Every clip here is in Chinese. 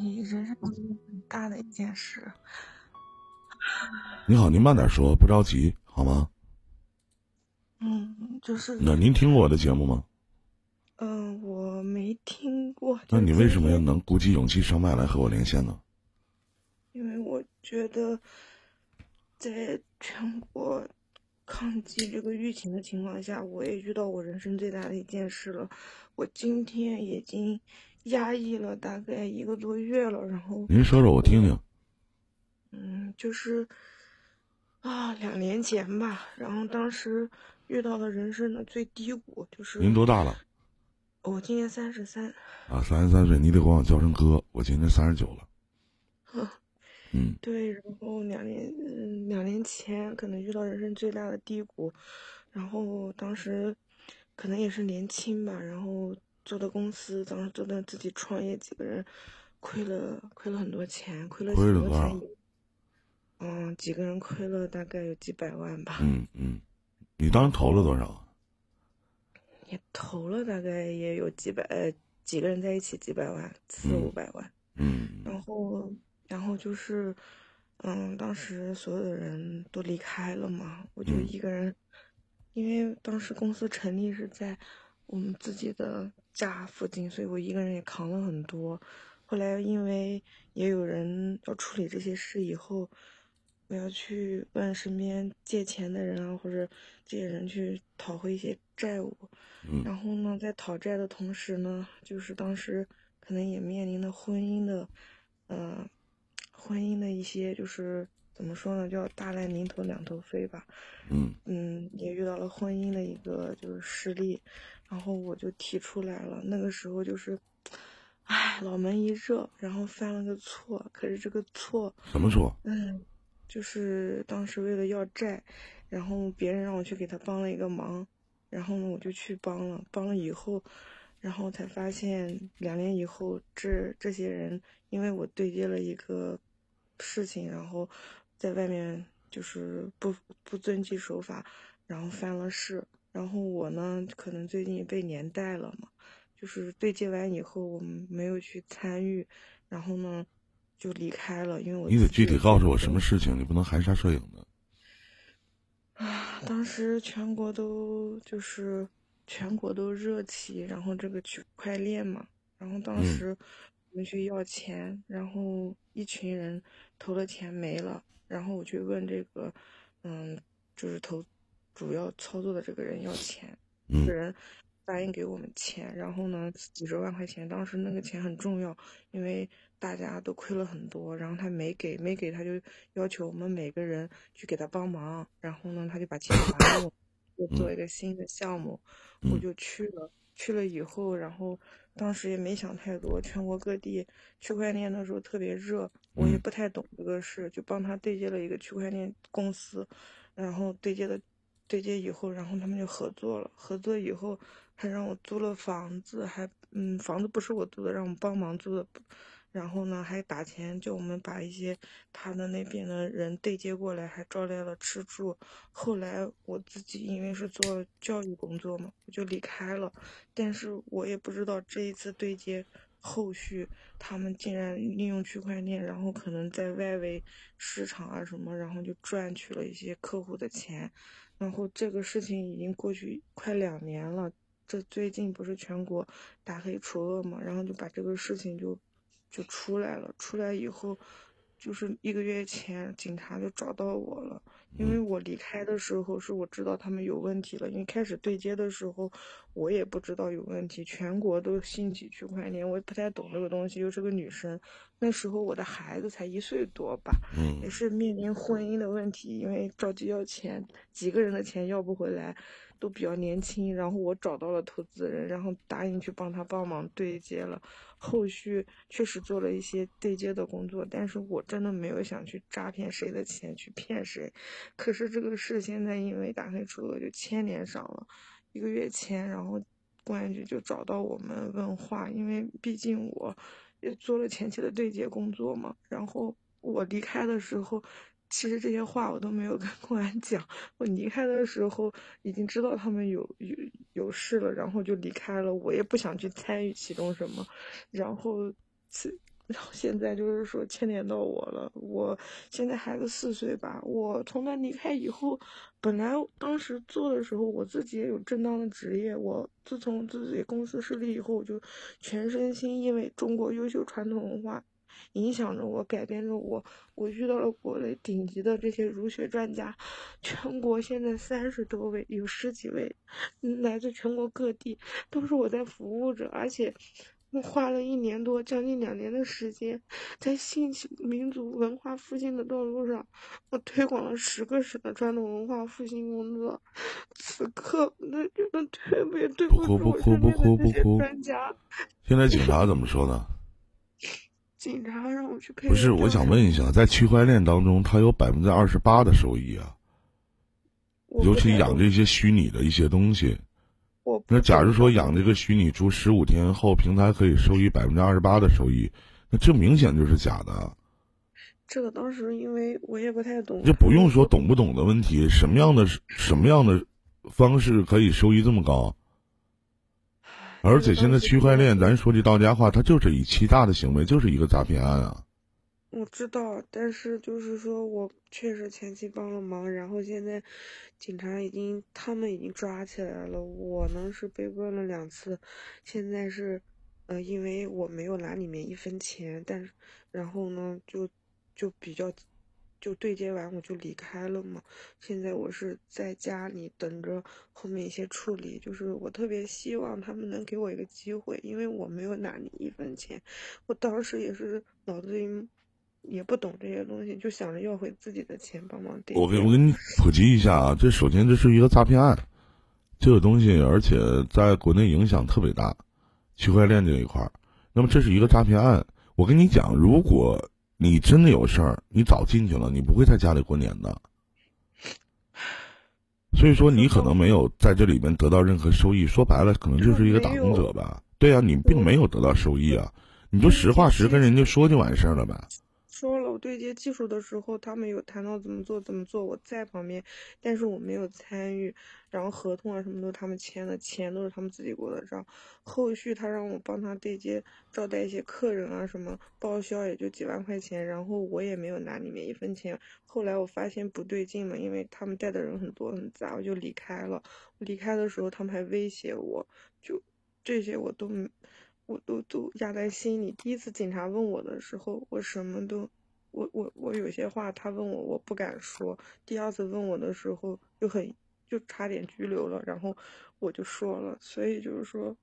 你人生中很大的一件事。你好，您慢点说，不着急，好吗？嗯，就是。那您听过我的节目吗？嗯，我没听过。那你为什么要能鼓起勇气上麦来和我连线呢？因为我觉得，在全国抗击这个疫情的情况下，我也遇到我人生最大的一件事了。我今天已经。压抑了大概一个多月了，然后您说说我听听。嗯，就是啊，两年前吧，然后当时遇到了人生的最低谷，就是您多大了？我今年三十三。啊，三十三岁，你得管我叫声哥。我今年三十九了。嗯，对，然后两年，嗯，两年前可能遇到人生最大的低谷，然后当时可能也是年轻吧，然后。做的公司，当时做的自己创业，几个人亏了亏了很多钱，亏了很多钱。嗯，几个人亏了大概有几百万吧。嗯嗯，你当时投了多少？也投了大概也有几百，几个人在一起几百万，四五百万。嗯。然后，然后就是，嗯，当时所有的人都离开了嘛，我就一个人，因为当时公司成立是在我们自己的。家附近，所以我一个人也扛了很多。后来因为也有人要处理这些事，以后我要去问身边借钱的人啊，或者这些人去讨回一些债务。然后呢，在讨债的同时呢，就是当时可能也面临了婚姻的，嗯，婚姻的一些就是怎么说呢，叫大难临头两头飞吧。嗯嗯，也遇到了婚姻的一个就是失利。然后我就提出来了，那个时候就是，唉，脑门一热，然后犯了个错。可是这个错什么错？嗯，就是当时为了要债，然后别人让我去给他帮了一个忙，然后呢我就去帮了，帮了以后，然后才发现两年以后，这这些人因为我对接了一个事情，然后在外面就是不不遵纪守法，然后犯了事。然后我呢，可能最近被连带了嘛，就是对接完以后，我们没有去参与，然后呢，就离开了。因为我你得具体告诉我什么事情，你不能含沙射影的。啊，当时全国都就是全国都热起，然后这个区块链嘛，然后当时我们去要钱，然后一群人投了钱没了，然后我去问这个，嗯，就是投。主要操作的这个人要钱，这个人答应给我们钱，然后呢，几十万块钱，当时那个钱很重要，因为大家都亏了很多，然后他没给，没给他就要求我们每个人去给他帮忙，然后呢，他就把钱还我，又做一个新的项目，我就去了，去了以后，然后当时也没想太多，全国各地区块链的时候特别热，我也不太懂这个事，就帮他对接了一个区块链公司，然后对接的。对接以后，然后他们就合作了。合作以后，还让我租了房子，还嗯，房子不是我租的，让我帮忙租的。然后呢，还打钱叫我们把一些他的那边的人对接过来，还招来了吃住。后来我自己因为是做教育工作嘛，我就离开了。但是我也不知道这一次对接后续，他们竟然利用区块链，然后可能在外围市场啊什么，然后就赚取了一些客户的钱。然后这个事情已经过去快两年了，这最近不是全国打黑除恶嘛，然后就把这个事情就就出来了。出来以后，就是一个月前警察就找到我了，因为我离开的时候是我知道他们有问题了，因为开始对接的时候我也不知道有问题，全国都兴起区块链，我也不太懂这个东西，又是个女生。那时候我的孩子才一岁多吧，嗯，也是面临婚姻的问题，因为着急要钱，几个人的钱要不回来，都比较年轻。然后我找到了投资人，然后答应去帮他帮忙对接了，后续确实做了一些对接的工作，但是我真的没有想去诈骗谁的钱，去骗谁。可是这个事现在因为打黑除恶就牵连上了，一个月前，然后公安局就找到我们问话，因为毕竟我。也做了前期的对接工作嘛，然后我离开的时候，其实这些话我都没有跟公安讲。我离开的时候已经知道他们有有有事了，然后就离开了。我也不想去参与其中什么。然后，然后现在就是说牵连到我了。我现在孩子四岁吧，我从他离开以后，本来当时做的时候，我自己也有正当的职业。我自从自己公司设立以后，我就全身心因为中国优秀传统文化影响着我，改变着我。我遇到了国内顶级的这些儒学专家，全国现在三十多位，有十几位，来自全国各地，都是我在服务着，而且。我花了一年多，将近两年的时间，在兴起民族文化复兴的道路上，我推广了十个省的传统文化复兴工作。此刻，我觉得特别对不住我身边的这些专家。现在警察怎么说呢？警察让我去配。不是，我想问一下，在区块链当中，它有百分之二十八的收益啊，尤其养这些虚拟的一些东西。那假如说养这个虚拟猪十五天后，平台可以收益百分之二十八的收益，那这明显就是假的。这个当时因为我也不太懂，就不用说懂不懂的问题，什么样的什么样的方式可以收益这么高？而且现在区块链，咱说句到家话，它就是以欺诈的行为，就是一个诈骗案啊。我知道，但是就是说我确实前期帮了忙，然后现在警察已经他们已经抓起来了，我呢是被问了两次，现在是呃因为我没有拿里面一分钱，但是然后呢就就比较就对接完我就离开了嘛，现在我是在家里等着后面一些处理，就是我特别希望他们能给我一个机会，因为我没有拿你一分钱，我当时也是脑子里。也不懂这些东西，就想着要回自己的钱帮忙垫。我给我给你普及一下啊，这首先这是一个诈骗案，这个东西而且在国内影响特别大，区块链这一块儿。那么这是一个诈骗案，我跟你讲，如果你真的有事儿，你早进去了，你不会在家里过年的。所以说你可能没有在这里面得到任何收益，说白了可能就是一个打工者吧。对呀，你并没有得到收益啊，你就实话实跟人家说就完事儿了呗。说了，我对接技术的时候，他们有谈到怎么做怎么做，我在旁边，但是我没有参与。然后合同啊什么都是他们签的，钱都是他们自己过的账。后续他让我帮他对接招待一些客人啊什么，报销也就几万块钱，然后我也没有拿里面一分钱。后来我发现不对劲了，因为他们带的人很多很杂，我就离开了。离开的时候他们还威胁我，就这些我都。我都都压在心里。第一次警察问我的时候，我什么都，我我我有些话他问我，我不敢说。第二次问我的时候，就很就差点拘留了，然后我就说了。所以就是说，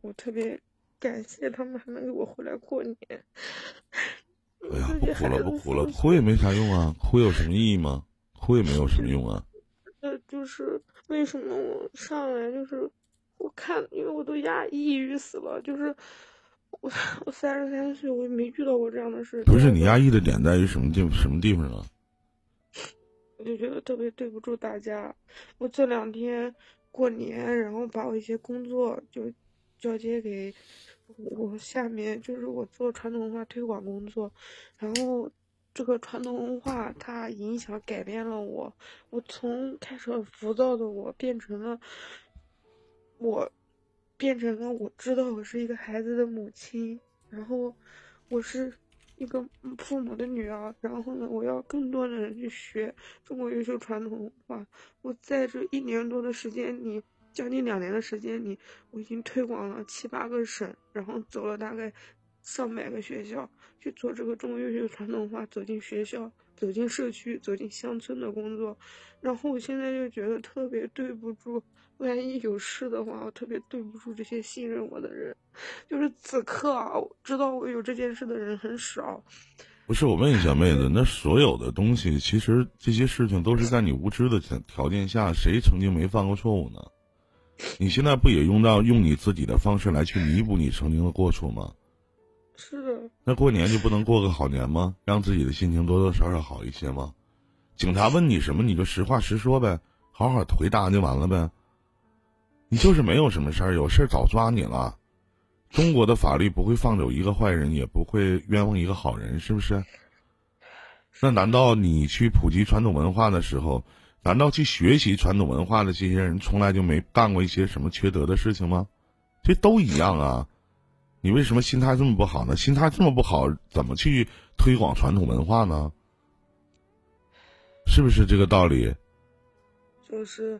我特别感谢他们还能给我回来过年。哎呀，不哭了，不哭了，哭也没啥用啊，哭有什么意义吗？哭也没有什么用啊。呃，就是为什么我上来就是。我看，因为我都压抑郁死了，就是我我三十三岁，我也没遇到过这样的事。不是你压抑的点在于什么地什么地方啊？我就觉得特别对不住大家。我这两天过年，然后把我一些工作就交接给我下面，就是我做传统文化推广工作，然后这个传统文化它影响改变了我，我从开始很浮躁的我变成了。我变成了我知道我是一个孩子的母亲，然后我是一个父母的女儿，然后呢，我要更多的人去学中国优秀传统文化。我在这一年多的时间里，将近两年的时间里，我已经推广了七八个省，然后走了大概上百个学校去做这个中国优秀传统文化，走进学校、走进社区、走进乡村的工作。然后我现在就觉得特别对不住。万一有事的话，我特别对不住这些信任我的人。就是此刻啊，知道我有这件事的人很少。不是我问一下妹子，那所有的东西，其实这些事情都是在你无知的条件下，谁曾经没犯过错误呢？你现在不也用到用你自己的方式来去弥补你曾经的过错吗？是的。那过年就不能过个好年吗？让自己的心情多多少少好一些吗？警察问你什么，你就实话实说呗，好好回答就完了呗。你就是没有什么事儿，有事儿早抓你了。中国的法律不会放走一个坏人，也不会冤枉一个好人，是不是？那难道你去普及传统文化的时候，难道去学习传统文化的这些人从来就没干过一些什么缺德的事情吗？这都一样啊。你为什么心态这么不好呢？心态这么不好，怎么去推广传统文化呢？是不是这个道理？就是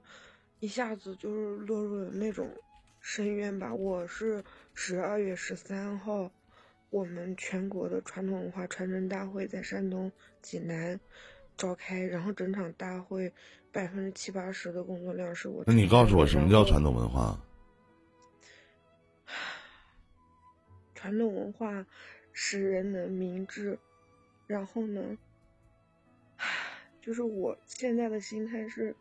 一下子就是落入了那种深渊吧。我是十二月十三号，我们全国的传统文化传承大会在山东济南召开，然后整场大会百分之七八十的工作量是我。那你告诉我，什么叫传统文化？传统文化使人能明智，然后呢，就是我现在的心态是，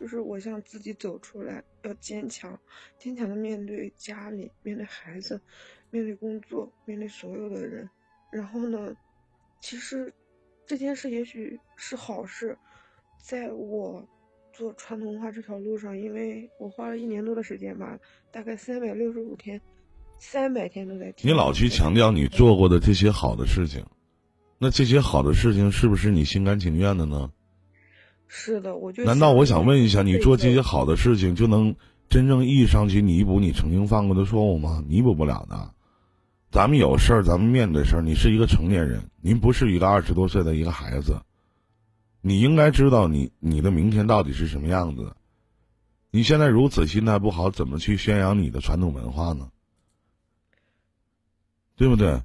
就是我想自己走出来，要坚强，坚强的面对家里，面对孩子，面对工作，面对所有的人。然后呢，其实这件事也许是好事，在我做传统文化这条路上，因为我花了一年多的时间吧，大概三百六十五天。三百天都在。你老去强调你做过的这些好的事情，那这些好的事情是不是你心甘情愿的呢？是的，我就。难道我想问一下，你做这些好的事情就能真正意义上去弥补你曾经犯过的错误吗？弥补不了的。咱们有事儿，咱们面对事儿。你是一个成年人，您不是一个二十多岁的一个孩子，你应该知道你你的明天到底是什么样子。你现在如此心态不好，怎么去宣扬你的传统文化呢？对不对？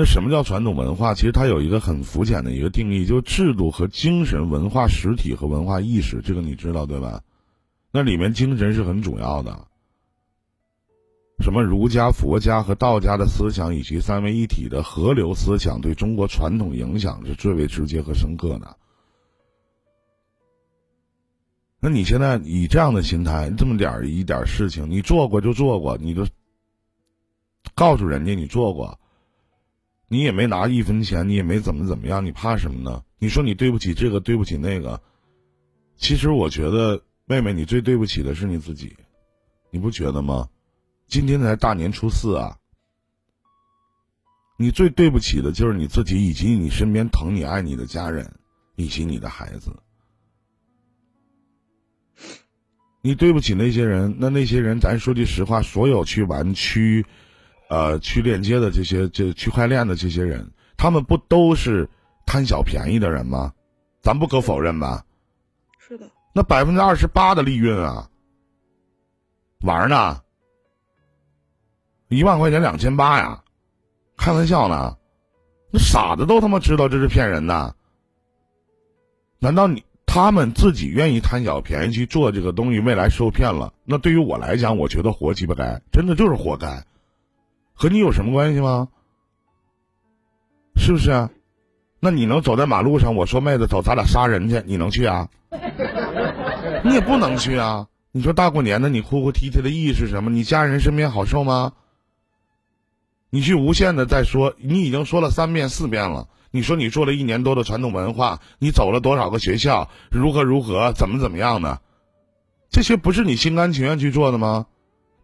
那什么叫传统文化？其实它有一个很肤浅的一个定义，就是制度和精神、文化实体和文化意识。这个你知道对吧？那里面精神是很主要的。什么儒家、佛家和道家的思想，以及三位一体的河流思想，对中国传统影响是最为直接和深刻的。那你现在以这样的心态，这么点儿一点事情，你做过就做过，你就。告诉人家你做过，你也没拿一分钱，你也没怎么怎么样，你怕什么呢？你说你对不起这个，对不起那个，其实我觉得妹妹，你最对不起的是你自己，你不觉得吗？今天才大年初四啊，你最对不起的就是你自己，以及你身边疼你爱你的家人，以及你的孩子。你对不起那些人，那那些人，咱说句实话，所有去玩区。呃，去链接的这些这区块链的这些人，他们不都是贪小便宜的人吗？咱不可否认吧？是的。那百分之二十八的利润啊，玩呢？一万块钱两千八呀，开玩笑呢？那傻子都他妈知道这是骗人的。难道你他们自己愿意贪小便宜去做这个东西，未来受骗了？那对于我来讲，我觉得活鸡巴该，真的就是活该。和你有什么关系吗？是不是？那你能走在马路上？我说妹子走，咱俩杀人去，你能去啊？你也不能去啊！你说大过年的，你哭哭啼啼的意义是什么？你家人身边好受吗？你去无限的再说，你已经说了三遍四遍了。你说你做了一年多的传统文化，你走了多少个学校？如何如何？怎么怎么样的？这些不是你心甘情愿去做的吗？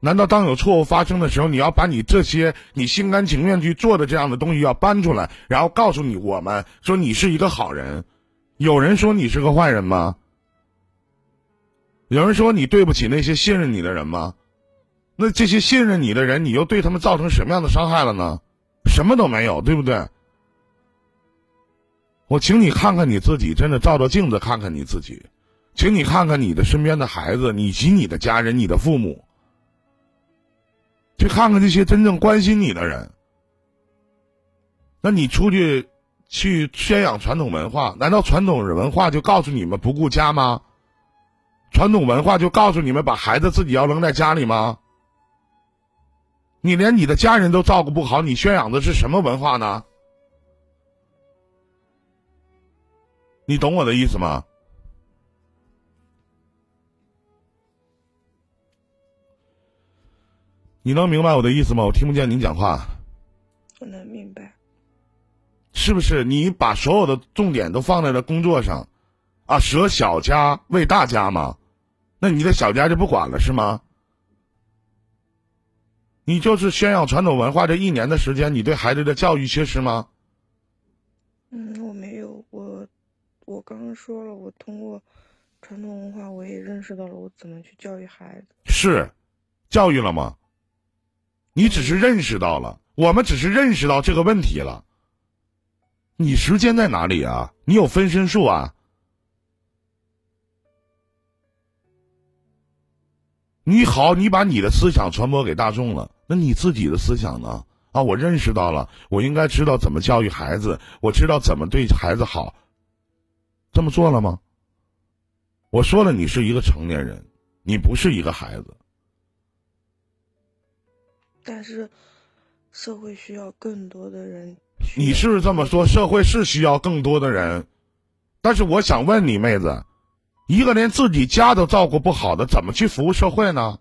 难道当有错误发生的时候，你要把你这些你心甘情愿去做的这样的东西要搬出来，然后告诉你我们说你是一个好人？有人说你是个坏人吗？有人说你对不起那些信任你的人吗？那这些信任你的人，你又对他们造成什么样的伤害了呢？什么都没有，对不对？我请你看看你自己，真的照照镜子看看你自己，请你看看你的身边的孩子，以及你的家人，你的父母。去看看这些真正关心你的人。那你出去去宣扬传统文化，难道传统文化就告诉你们不顾家吗？传统文化就告诉你们把孩子自己要扔在家里吗？你连你的家人都照顾不好，你宣扬的是什么文化呢？你懂我的意思吗？你能明白我的意思吗？我听不见您讲话。我能明白。是不是你把所有的重点都放在了工作上，啊，舍小家为大家吗？那你的小家就不管了是吗？你就是宣扬传统文化这一年的时间，你对孩子的教育缺失吗？嗯，我没有，我我刚刚说了，我通过传统文化，我也认识到了我怎么去教育孩子。是，教育了吗？你只是认识到了，我们只是认识到这个问题了。你时间在哪里啊？你有分身术啊？你好，你把你的思想传播给大众了，那你自己的思想呢？啊，我认识到了，我应该知道怎么教育孩子，我知道怎么对孩子好。这么做了吗？我说了，你是一个成年人，你不是一个孩子。但是，社会需要更多的人。你是这么说，社会是需要更多的人，但是我想问你，妹子，一个连自己家都照顾不好的，怎么去服务社会呢？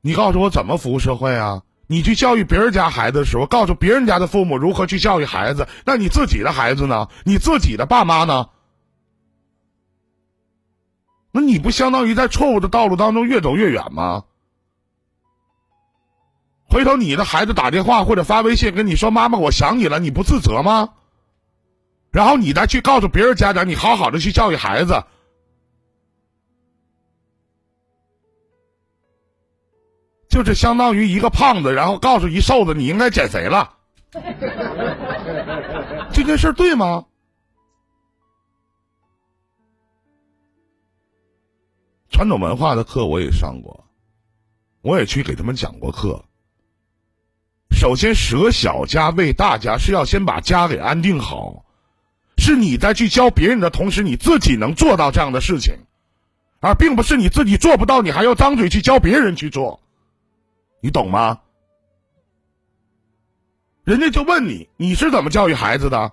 你告诉我怎么服务社会啊？你去教育别人家孩子的时候，告诉别人家的父母如何去教育孩子，那你自己的孩子呢？你自己的爸妈呢？那你不相当于在错误的道路当中越走越远吗？回头你的孩子打电话或者发微信跟你说：“妈妈，我想你了。”你不自责吗？然后你再去告诉别人家长，你好好的去教育孩子，就是相当于一个胖子，然后告诉一瘦子你应该减肥了。这件事对吗？传统文化的课我也上过，我也去给他们讲过课。首先，舍小家为大家是要先把家给安定好，是你在去教别人的同时，你自己能做到这样的事情，而并不是你自己做不到，你还要张嘴去教别人去做，你懂吗？人家就问你，你是怎么教育孩子的？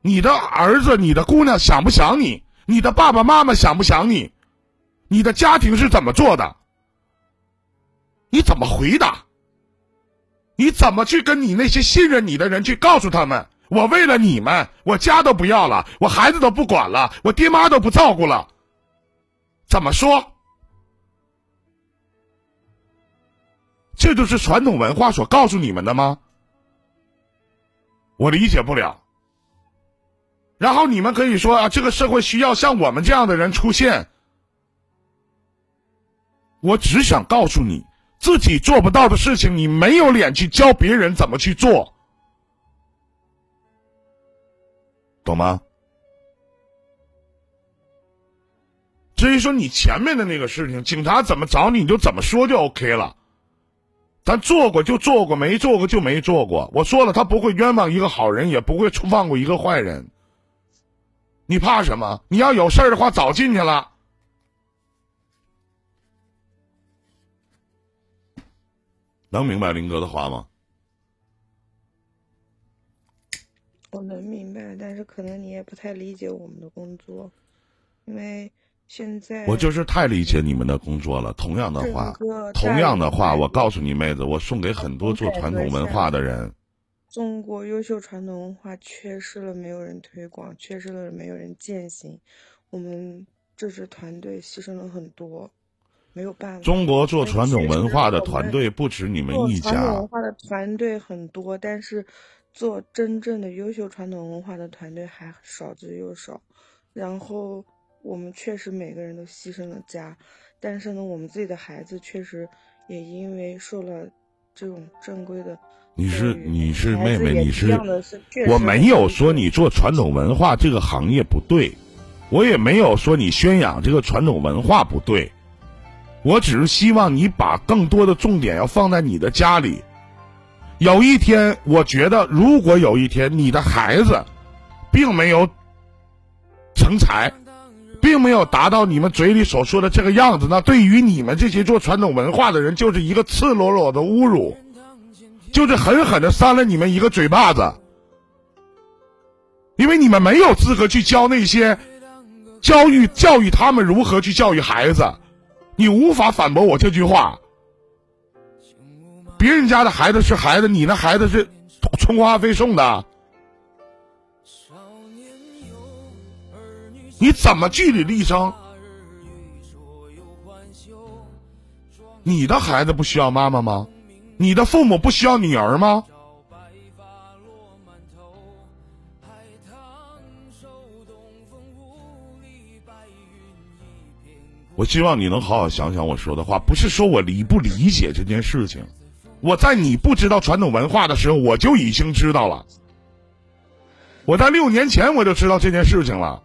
你的儿子、你的姑娘想不想你？你的爸爸妈妈想不想你？你的家庭是怎么做的？你怎么回答？你怎么去跟你那些信任你的人去告诉他们？我为了你们，我家都不要了，我孩子都不管了，我爹妈都不照顾了。怎么说？这就是传统文化所告诉你们的吗？我理解不了。然后你们可以说啊，这个社会需要像我们这样的人出现。我只想告诉你。自己做不到的事情，你没有脸去教别人怎么去做，懂吗？至于说你前面的那个事情，警察怎么找你，你就怎么说就 OK 了。咱做过就做过，没做过就没做过。我说了，他不会冤枉一个好人，也不会放过一个坏人。你怕什么？你要有事儿的话，早进去了。能明白林哥的话吗？我能明白，但是可能你也不太理解我们的工作，因为现在我就是太理解你们的工作了。同样的话，同样的话，我告诉你妹子，我送给很多做传统文化的人。中国优秀传统文化缺失了，没有人推广，缺失了，没有人践行。我们这支团队牺牲了很多。没有办法。中国做传统文化的团队不止你们一家。传统文化的团队很多，但是做真正的优秀传统文化的团队还少之又少。然后我们确实每个人都牺牲了家，但是呢，我们自己的孩子确实也因为受了这种正规的。你是你是妹妹，你是我没有说你做传统文化这个行业不对，我也没有说你宣扬这个传统文化不对。我只是希望你把更多的重点要放在你的家里。有一天，我觉得如果有一天你的孩子，并没有成才，并没有达到你们嘴里所说的这个样子，那对于你们这些做传统文化的人，就是一个赤裸裸的侮辱，就是狠狠的扇了你们一个嘴巴子。因为你们没有资格去教那些教育教育他们如何去教育孩子。你无法反驳我这句话。别人家的孩子是孩子，你的孩子是充话费送的。你怎么据理力争？你的孩子不需要妈妈吗？你的父母不需要女儿吗？我希望你能好好想想我说的话，不是说我理不理解这件事情。我在你不知道传统文化的时候，我就已经知道了。我在六年前我就知道这件事情了，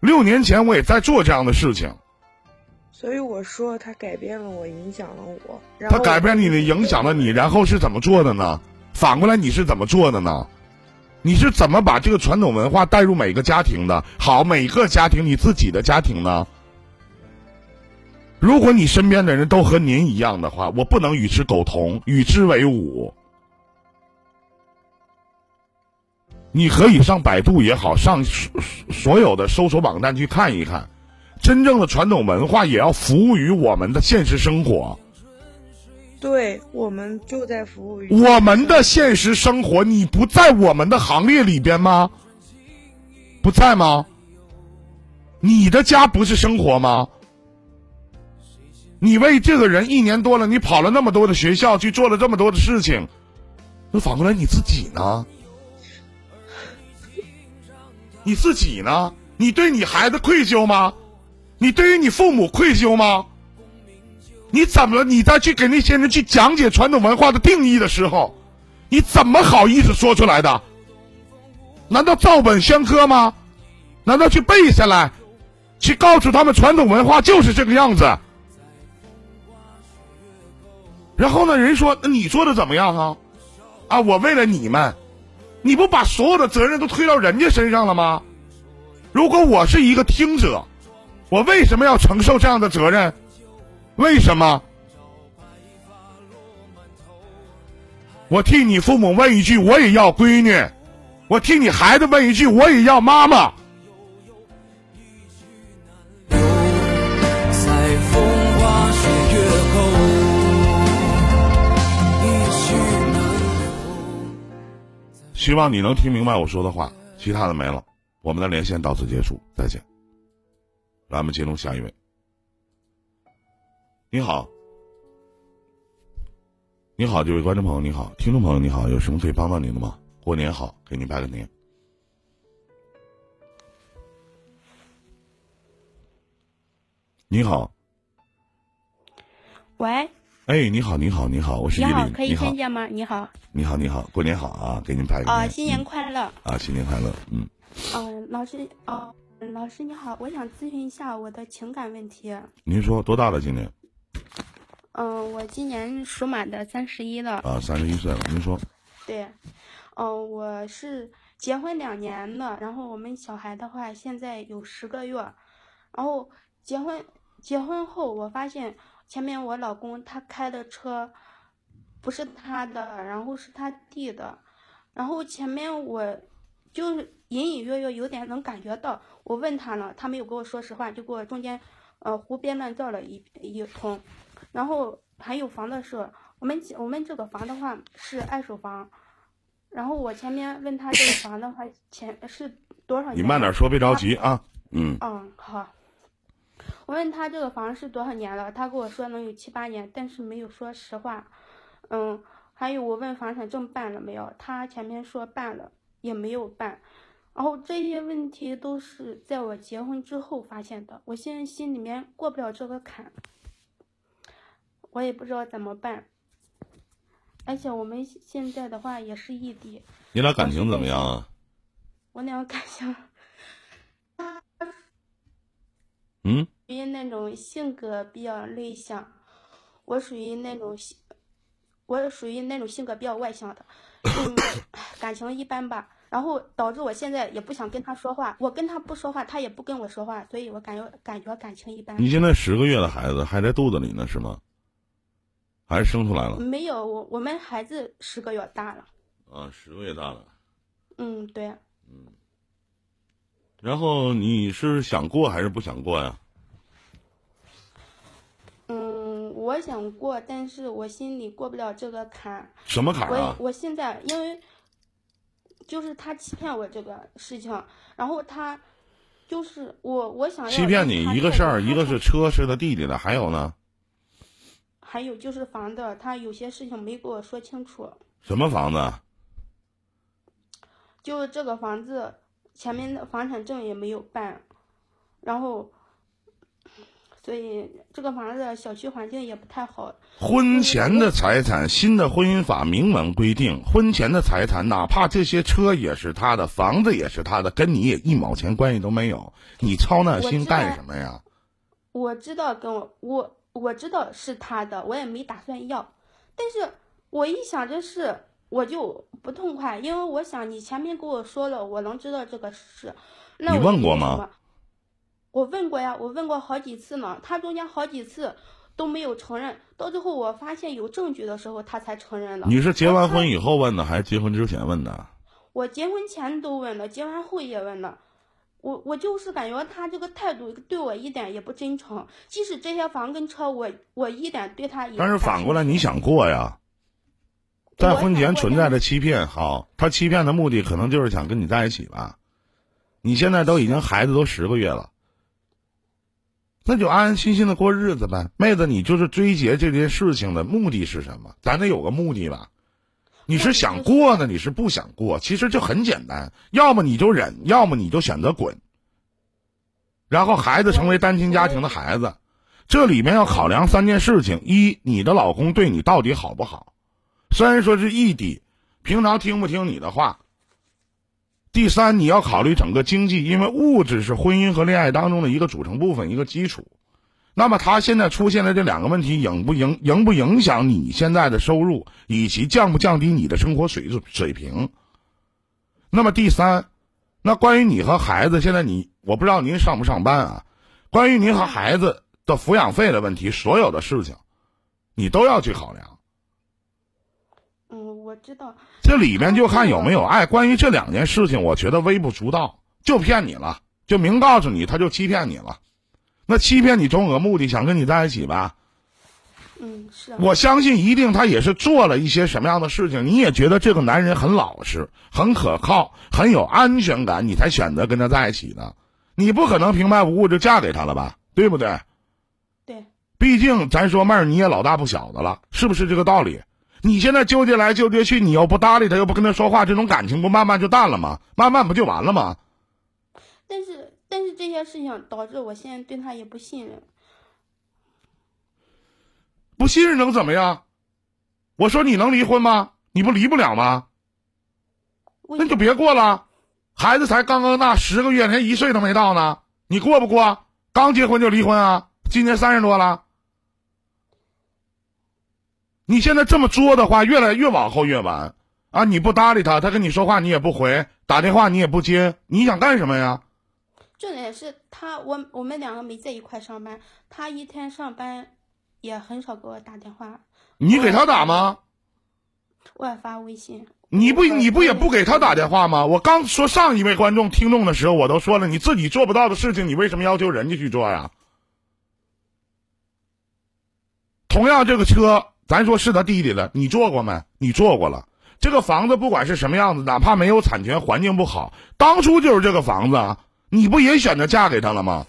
六年前我也在做这样的事情。所以我说他改变了我，影响了我。他改变你的，影响了你，然后是怎么做的呢？反过来你是怎么做的呢？你是怎么把这个传统文化带入每个家庭的？好，每个家庭你自己的家庭呢？如果你身边的人都和您一样的话，我不能与之苟同，与之为伍。你可以上百度也好，上所有的搜索网站去看一看，真正的传统文化也要服务于我们的现实生活。对，我们就在服务于我们的现实生活。你不在我们的行列里边吗？不在吗？你的家不是生活吗？你为这个人一年多了，你跑了那么多的学校，去做了这么多的事情，那反过来你自己呢？你自己呢？你对你孩子愧疚吗？你对于你父母愧疚吗？你怎么？你再去给那些人去讲解传统文化的定义的时候，你怎么好意思说出来的？难道照本宣科吗？难道去背下来，去告诉他们传统文化就是这个样子？然后呢？人说：“那你做的怎么样啊？”啊，我为了你们，你不把所有的责任都推到人家身上了吗？如果我是一个听者，我为什么要承受这样的责任？为什么？我替你父母问一句，我也要闺女；我替你孩子问一句，我也要妈妈。希望你能听明白我说的话，其他的没了。我们的连线到此结束，再见。咱们接通下一位。你好，你好，这位观众朋友，你好，听众朋友，你好，有什么可以帮到您的吗？过年好，给您拜个年。你好，喂。哎，你好，你好，你好，我是依林。你好，可以听见吗？你好，你好，你好，过年好啊！给您拍个。啊，新年快乐！啊，新年快乐！嗯。嗯，老师，哦，老师你好，我想咨询一下我的情感问题。您说多大了？今年？嗯，我今年属马的，三十一了。啊，三十一岁了。您说。对，嗯，我是结婚两年了，然后我们小孩的话现在有十个月，然后结婚结婚后我发现。前面我老公他开的车，不是他的，然后是他弟的，然后前面我，就是隐隐约约有点能感觉到，我问他了，他没有跟我说实话，就给我中间，呃胡编乱造了一一通，然后还有房的事，我们我们这个房的话是二手房，然后我前面问他这个房的话钱是多少？你慢点说，别着急啊，嗯。嗯，好。我问他这个房是多少年了，他跟我说能有七八年，但是没有说实话。嗯，还有我问房产证办了没有，他前面说办了，也没有办。然后这些问题都是在我结婚之后发现的，我现在心里面过不了这个坎，我也不知道怎么办。而且我们现在的话也是异地。你俩感情怎么样啊？我俩感情，嗯。属于那种性格比较内向，我属于那种性，我属于那种性格比较外向的，感情一般吧。然后导致我现在也不想跟他说话，我跟他不说话，他也不跟我说话，所以我感觉感觉感情一般。你现在十个月的孩子还在肚子里呢，是吗？还是生出来了？没有，我我们孩子十个月大了。啊，十个月大了。嗯，对。嗯。然后你是想过还是不想过呀？我想过，但是我心里过不了这个坎。什么坎啊？我我现在因为，就是他欺骗我这个事情，然后他，就是我我想要欺骗你一个事儿，一个是车是他弟弟的，还有呢？还有就是房子，他有些事情没给我说清楚。什么房子？就这个房子前面的房产证也没有办，然后。所以这个房子小区环境也不太好。婚前的财产，新的婚姻法明文规定，婚前的财产，哪怕这些车也是他的，房子也是他的，跟你也一毛钱关系都没有，你操那心干什么呀？我知道跟我我我知道是他的，我也没打算要，但是我一想这事，我就不痛快，因为我想你前面跟我说了，我能知道这个事，那你问过吗？我问过呀，我问过好几次呢，他中间好几次都没有承认，到最后我发现有证据的时候，他才承认了。你是结完婚以后问的，还是结婚之前问的？我结婚前都问了，结完后也问了。我我就是感觉他这个态度对我一点也不真诚，即使这些房跟车，我我一点对他也。但是反过来你想过呀，在婚前存在的欺骗，好，他欺骗的目的可能就是想跟你在一起吧。你现在都已经孩子都十个月了，那就安安心心的过日子呗，妹子，你就是追结这件事情的目的是什么？咱得有个目的吧。你是想过呢？你是不想过？其实就很简单，要么你就忍，要么你就选择滚。然后孩子成为单亲家庭的孩子，这里面要考量三件事情：一，你的老公对你到底好不好？虽然说是异地，平常听不听你的话？第三，你要考虑整个经济，因为物质是婚姻和恋爱当中的一个组成部分，一个基础。那么他现在出现的这两个问题，影不影影不影响你现在的收入，以及降不降低你的生活水水平？那么第三，那关于你和孩子，现在你我不知道您上不上班啊？关于您和孩子的抚养费的问题，所有的事情，你都要去考量。嗯，我知道。这里面就看有没有爱。关于这两件事情，我觉得微不足道，就骗你了，就明告诉你，他就欺骗你了。那欺骗你总有个目的，想跟你在一起吧？嗯，是。我相信一定他也是做了一些什么样的事情，你也觉得这个男人很老实、很可靠、很有安全感，你才选择跟他在一起的。你不可能平白无故就嫁给他了吧？对不对？对。毕竟咱说妹儿，你也老大不小的了，是不是这个道理？你现在纠结来纠结去，你又不搭理他，又不跟他说话，这种感情不慢慢就淡了吗？慢慢不就完了吗？但是。但是这些事情导致我现在对他也不信任，不信任能怎么样？我说你能离婚吗？你不离不了吗？那就别过了，孩子才刚刚大十个月，连一岁都没到呢，你过不过？刚结婚就离婚啊？今年三十多了，你现在这么作的话，越来越往后越晚啊！你不搭理他，他跟你说话你也不回，打电话你也不接，你想干什么呀？重点是他，我我们两个没在一块上班，他一天上班也很少给我打电话。你给他打吗？我也发微信。你不你不也不给他打电话吗？我刚说上一位观众听众的时候，我都说了，你自己做不到的事情，你为什么要求人家去做呀？同样，这个车，咱说是他弟弟的，你做过没？你做过了。这个房子不管是什么样子，哪怕没有产权，环境不好，当初就是这个房子啊。你不也选择嫁给他了吗？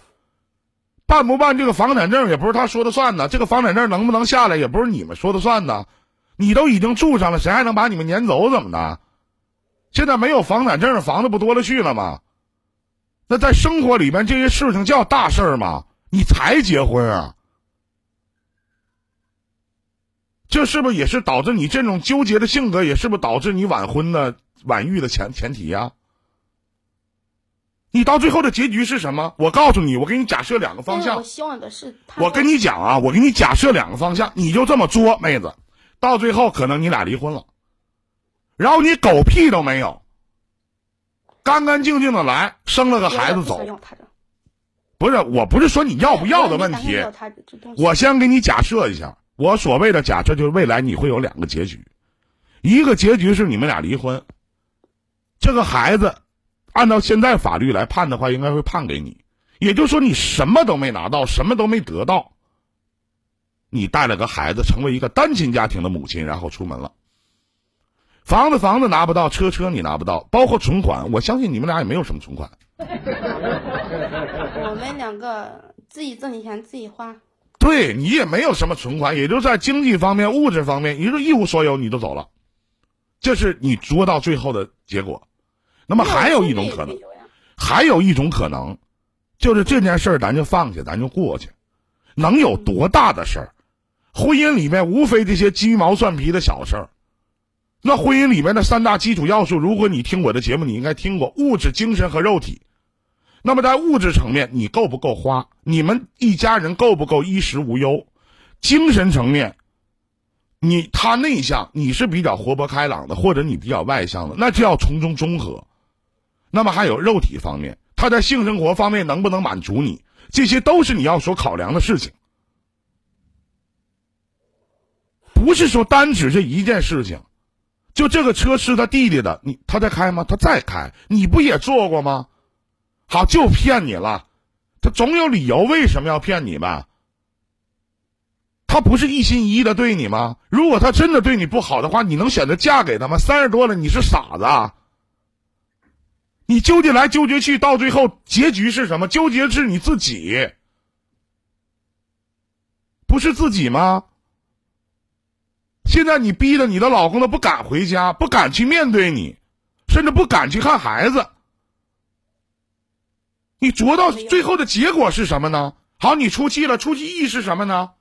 办不办这个房产证也不是他说的算呢，这个房产证能不能下来也不是你们说的算呢。你都已经住上了，谁还能把你们撵走？怎么的？现在没有房产证的，房子不多了去了吗？那在生活里面这些事情叫大事吗？你才结婚啊？这是不是也是导致你这种纠结的性格，也是不是导致你晚婚的晚育的前前提呀？你到最后的结局是什么？我告诉你，我给你假设两个方向。我希望的是，我跟你讲啊，我给你假设两个方向，你就这么作，妹子，到最后可能你俩离婚了，然后你狗屁都没有，干干净净的来生了个孩子走。不是，我不是说你要不要的问题，我先给你假设一下，我所谓的假设就是未来你会有两个结局，一个结局是你们俩离婚，这个孩子。按照现在法律来判的话，应该会判给你。也就是说，你什么都没拿到，什么都没得到，你带了个孩子，成为一个单亲家庭的母亲，然后出门了。房子房子拿不到，车车你拿不到，包括存款，我相信你们俩也没有什么存款。我们两个自己挣钱自己花。对你也没有什么存款，也就在经济方面、物质方面，你说一无所有，你就走了，这是你作到最后的结果。那么还有一种可能，还有一种可能，就是这件事儿咱就放下，咱就过去。能有多大的事儿？婚姻里面无非这些鸡毛蒜皮的小事儿。那婚姻里面的三大基础要素，如果你听我的节目，你应该听过物质、精神和肉体。那么在物质层面，你够不够花？你们一家人够不够衣食无忧？精神层面，你他内向，你是比较活泼开朗的，或者你比较外向的，那就要从中综合。那么还有肉体方面，他在性生活方面能不能满足你？这些都是你要所考量的事情，不是说单指这一件事情。就这个车是他弟弟的，你他在开吗？他在开，你不也坐过吗？好，就骗你了，他总有理由为什么要骗你吧？他不是一心一意的对你吗？如果他真的对你不好的话，你能选择嫁给他吗？三十多了，你是傻子啊？你纠结来纠结去，到最后结局是什么？纠结是你自己，不是自己吗？现在你逼的你的老公都不敢回家，不敢去面对你，甚至不敢去看孩子。你着到最后的结果是什么呢？好，你出气了，出气意是什么呢？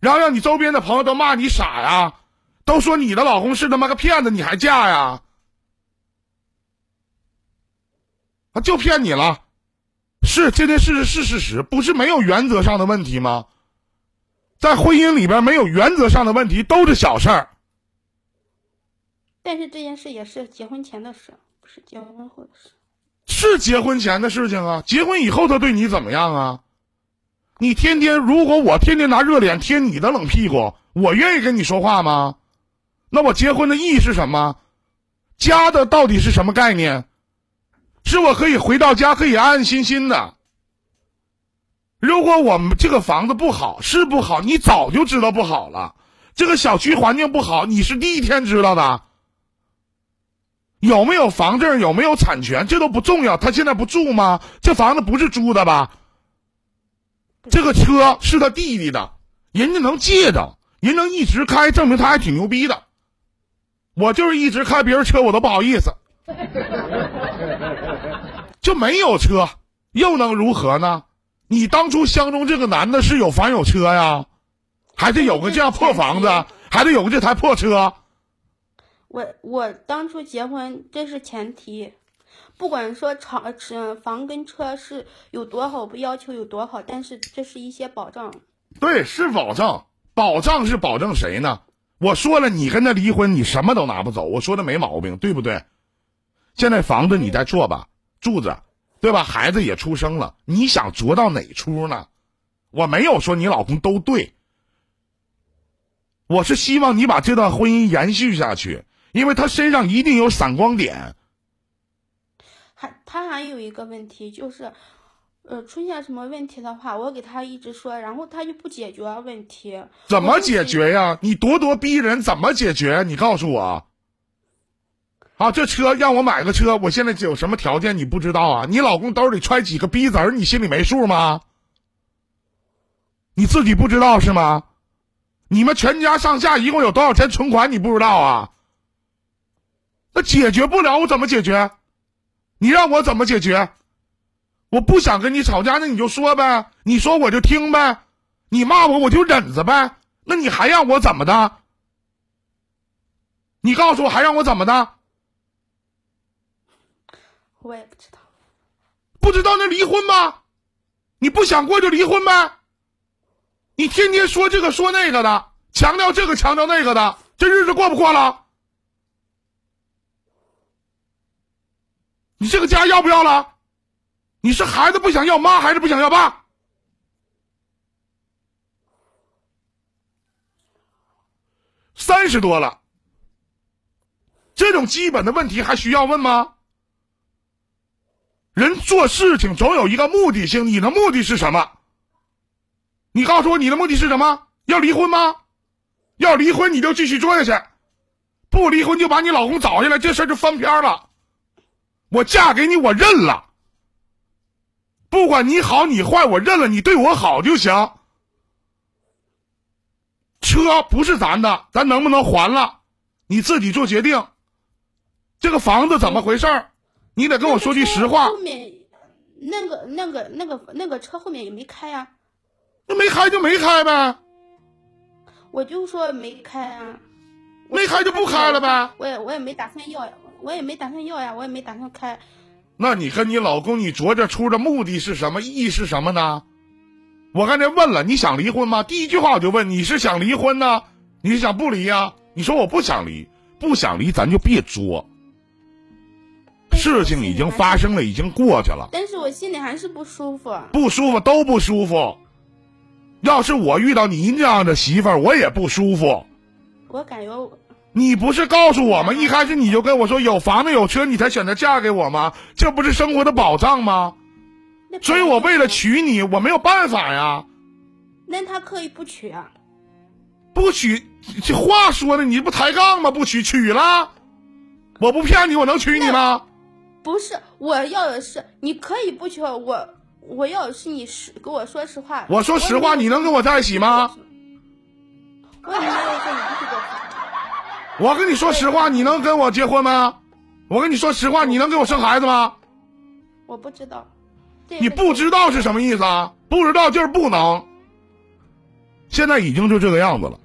然后让你周边的朋友都骂你傻呀，都说你的老公是他妈个骗子，你还嫁呀？啊，就骗你了，是这件事是事实，不是没有原则上的问题吗？在婚姻里边，没有原则上的问题都是小事儿。但是这件事也是结婚前的事，不是结婚后的事。是结婚前的事情啊，结婚以后他对你怎么样啊？你天天如果我天天拿热脸贴你的冷屁股，我愿意跟你说话吗？那我结婚的意义是什么？家的到底是什么概念？是我可以回到家可以安安心心的。如果我们这个房子不好，是不好，你早就知道不好了。这个小区环境不好，你是第一天知道的。有没有房证，有没有产权，这都不重要。他现在不住吗？这房子不是租的吧？这个车是他弟弟的，人家能借着，人能一直开，证明他还挺牛逼的。我就是一直开别人车，我都不好意思。就没有车，又能如何呢？你当初相中这个男的是有房有车呀，还得有个这样破房子，还得有个这台破车。我我当初结婚这是前提，不管说厂是房跟车是有多好，不要求有多好，但是这是一些保障。对，是保障，保障是保证谁呢？我说了，你跟他离婚，你什么都拿不走。我说的没毛病，对不对？现在房子你在做吧，住着。对吧？孩子也出生了，你想着到哪出呢？我没有说你老公都对，我是希望你把这段婚姻延续下去，因为他身上一定有闪光点。还他还有一个问题就是，呃，出现什么问题的话，我给他一直说，然后他就不解决问题。怎么解决呀？你咄咄逼人，怎么解决？你告诉我。啊，这车让我买个车，我现在有什么条件你不知道啊？你老公兜里揣几个逼子儿，你心里没数吗？你自己不知道是吗？你们全家上下一共有多少钱存款你不知道啊？那解决不了，我怎么解决？你让我怎么解决？我不想跟你吵架，那你就说呗，你说我就听呗，你骂我我就忍着呗，那你还让我怎么的？你告诉我还让我怎么的？我也不知道，不知道那离婚吧？你不想过就离婚呗？你天天说这个说那个的，强调这个强调那个的，这日子过不过了？你这个家要不要了？你是孩子不想要妈，还是不想要爸？三十多了，这种基本的问题还需要问吗？人做事情总有一个目的性，你的目的是什么？你告诉我你的目的是什么？要离婚吗？要离婚你就继续做下去，不离婚就把你老公找下来，这事就翻篇了。我嫁给你，我认了。不管你好你坏，我认了，你对我好就行。车不是咱的，咱能不能还了？你自己做决定。这个房子怎么回事儿？你得跟我说句实话。后面那个、那个、那个、那个车后面也没开呀。那没开就没开呗，我就说没开啊，没开就不开了呗。我也我也没打算要呀，我也没打算要呀，我也没打算开。那你跟你老公，你着着出的目的是什么？意义是什么呢？我刚才问了，你想离婚吗？第一句话我就问，你是想离婚呢？你是想不离呀？你说我不想离，不想离，咱就别作。事情已经发生了，已经过去了，但是我心里还是不舒服。不舒服都不舒服。要是我遇到您这样的媳妇儿，我也不舒服。我感觉我你不是告诉我吗？一开始你就跟我说有房子有车，你才选择嫁给我吗？这不是生活的保障吗？所以我为了娶你，我没有办法呀。那他可以不娶啊？不娶，这话说的你不抬杠吗？不娶，娶了，我不骗你，我能娶你吗？不是，我要的是你可以不娶我，我我要的是你实跟我说实话。我说实话，你能跟我在一起吗？我也没有说你不许给我说。我跟你说实话，你能跟我结婚吗？我跟你说实话，你能给我生孩子吗？我不知道。你不知道是什么意思啊？不知道就是不能。现在已经就这个样子了，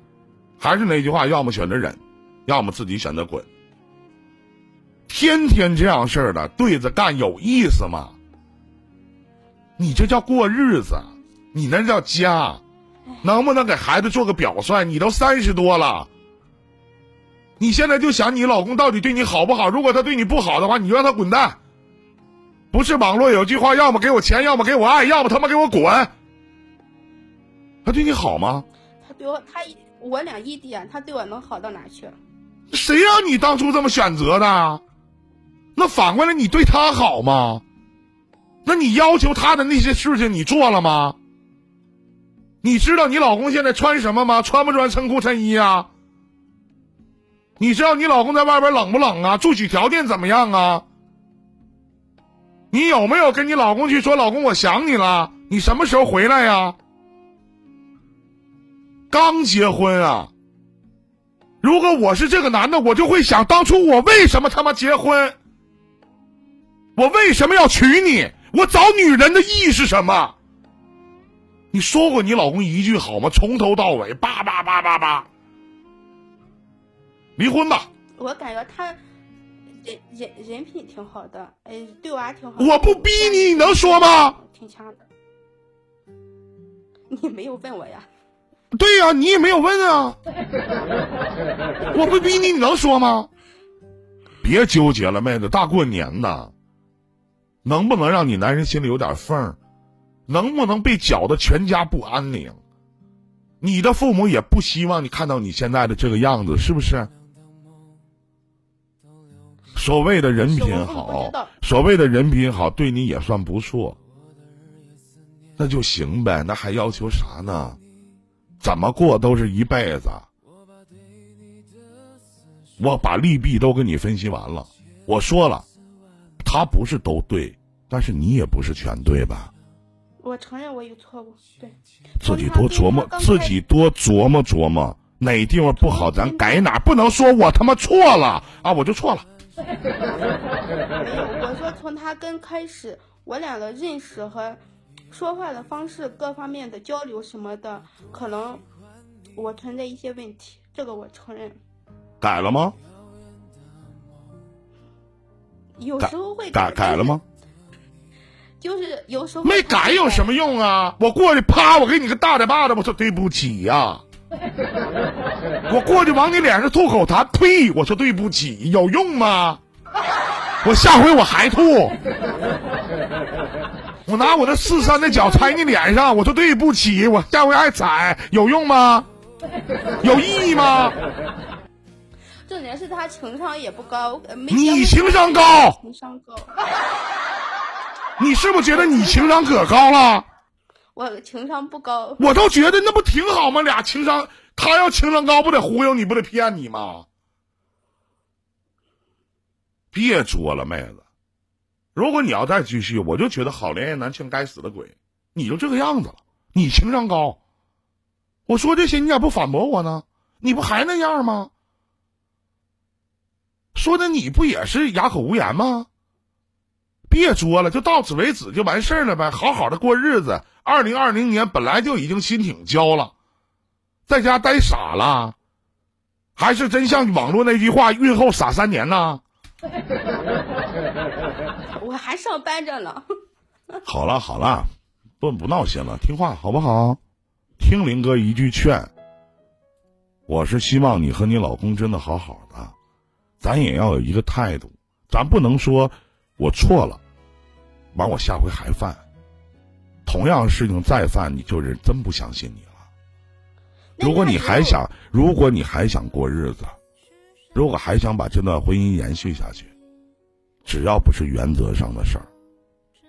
还是那句话，要么选择忍，要么自己选择滚。天天这样事儿的对着干有意思吗？你这叫过日子，你那叫家，能不能给孩子做个表率？你都三十多了，你现在就想你老公到底对你好不好？如果他对你不好的话，你就让他滚蛋。不是网络有句话，要么给我钱，要么给我爱，要么他妈给我滚。他对你好吗？他对我，他我俩异地啊，他对我能好到哪去？谁让你当初这么选择的？那反过来你对他好吗？那你要求他的那些事情你做了吗？你知道你老公现在穿什么吗？穿不穿衬裤衬衣啊？你知道你老公在外边冷不冷啊？住宿条件怎么样啊？你有没有跟你老公去说，老公我想你了，你什么时候回来呀？刚结婚啊！如果我是这个男的，我就会想，当初我为什么他妈结婚？我为什么要娶你？我找女人的意义是什么？你说过你老公一句好吗？从头到尾，叭叭叭叭叭，离婚吧！我感觉他人人人品挺好的，哎，对我还挺好。我不逼你，你能说吗？挺强的。你没有问我呀？对呀、你也没有问啊。我不逼你，你能说吗？别纠结了，妹子，大过年的，能不能让你男人心里有点缝儿？能不能被搅得全家不安宁？你的父母也不希望你看到你现在的这个样子，是不是？所谓的人品好，所谓的人品好，对你也算不错，那就行呗，那还要求啥呢？怎么过都是一辈子。我把利弊都跟你分析完了，我说了，他不是都对，但是你也不是全对吧？我承认我有错误，对。自己多琢磨，自己多琢磨琢磨，哪地方不好咱改哪，不能说我他妈错了啊，我就错了。没有，我说从他跟开始，我俩的认识和说话的方式各方面的交流什么的，可能我存在一些问题，这个我承认。改了吗？有时候会改改了吗？就是有时候没改有什么用啊？我过去啪，我给你个大嘴巴子，我说对不起呀、我过去往你脸上吐口痰，呸！我说对不起，有用吗？我下回我还吐。我拿我的四三的脚踩你脸上，我说对不起，我下回还踩，有用吗？有意义吗？重点是他情商也不高，呃没你情商高，情商高，你是不是觉得你情商可高了？我情商不高。我倒觉得那不挺好吗？俩情商，他要情商高，不得忽悠你，不得骗你吗？别作了，妹子。如果你要再继续，我就觉得好恋爱男全该死的鬼，你就这个样子了。你情商高，我说这些你咋不反驳我呢？你不还那样吗？说的你不也是哑口无言吗？别作了，就到此为止就完事儿了呗，好好的过日子。二零二零年本来就已经心挺焦了，在家呆傻了，还是真像网络那句话，孕后傻三年呢？我还上班着呢。好了好了，不不闹心了，听话好不好？听林哥一句劝，我是希望你和你老公真的好好的，咱也要有一个态度，咱不能说我错了，完我下回还犯，同样的事情再犯，你就是真不相信你了。如果你还想，如果你还想过日子，如果还想把这段婚姻延续下去，只要不是原则上的事儿，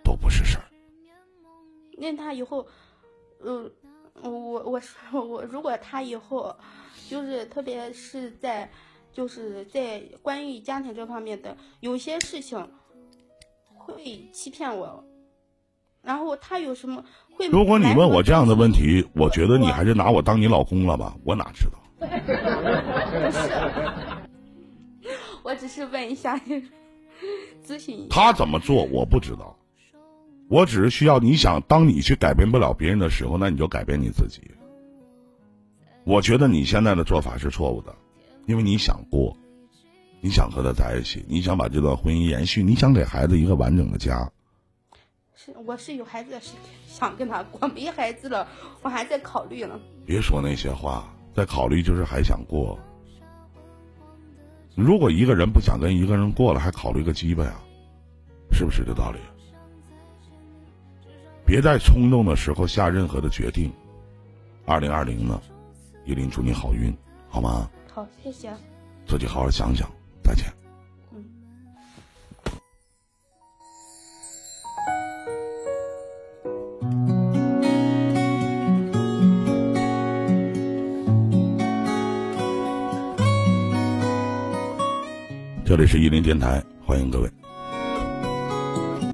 都不是事儿。那他以后，呃。我我说我如果他以后，就是特别是在，就是在关于家庭这方面的有些事情，会欺骗我，然后他有什么会？如果你问我这样的问题，我觉得你还是拿我当你老公了吧？我哪知道？不是，我只是问一下，咨询一下。他怎么做我不知道。我只是需要你想，当你去改变不了别人的时候，那你就改变你自己。我觉得你现在的做法是错误的，因为你想过，你想和他在一起，你想把这段婚姻延续，你想给孩子一个完整的家。是，我是有孩子的，是想跟他过，没孩子了，我还在考虑呢。别说那些话，在考虑就是还想过。如果一个人不想跟一个人过了，还考虑个鸡巴呀？是不是这道理？别在冲动的时候下任何的决定。二零二零呢，依林祝你好运，好吗？好，谢谢。自己好好想想，再见。这里是依林电台，欢迎各位。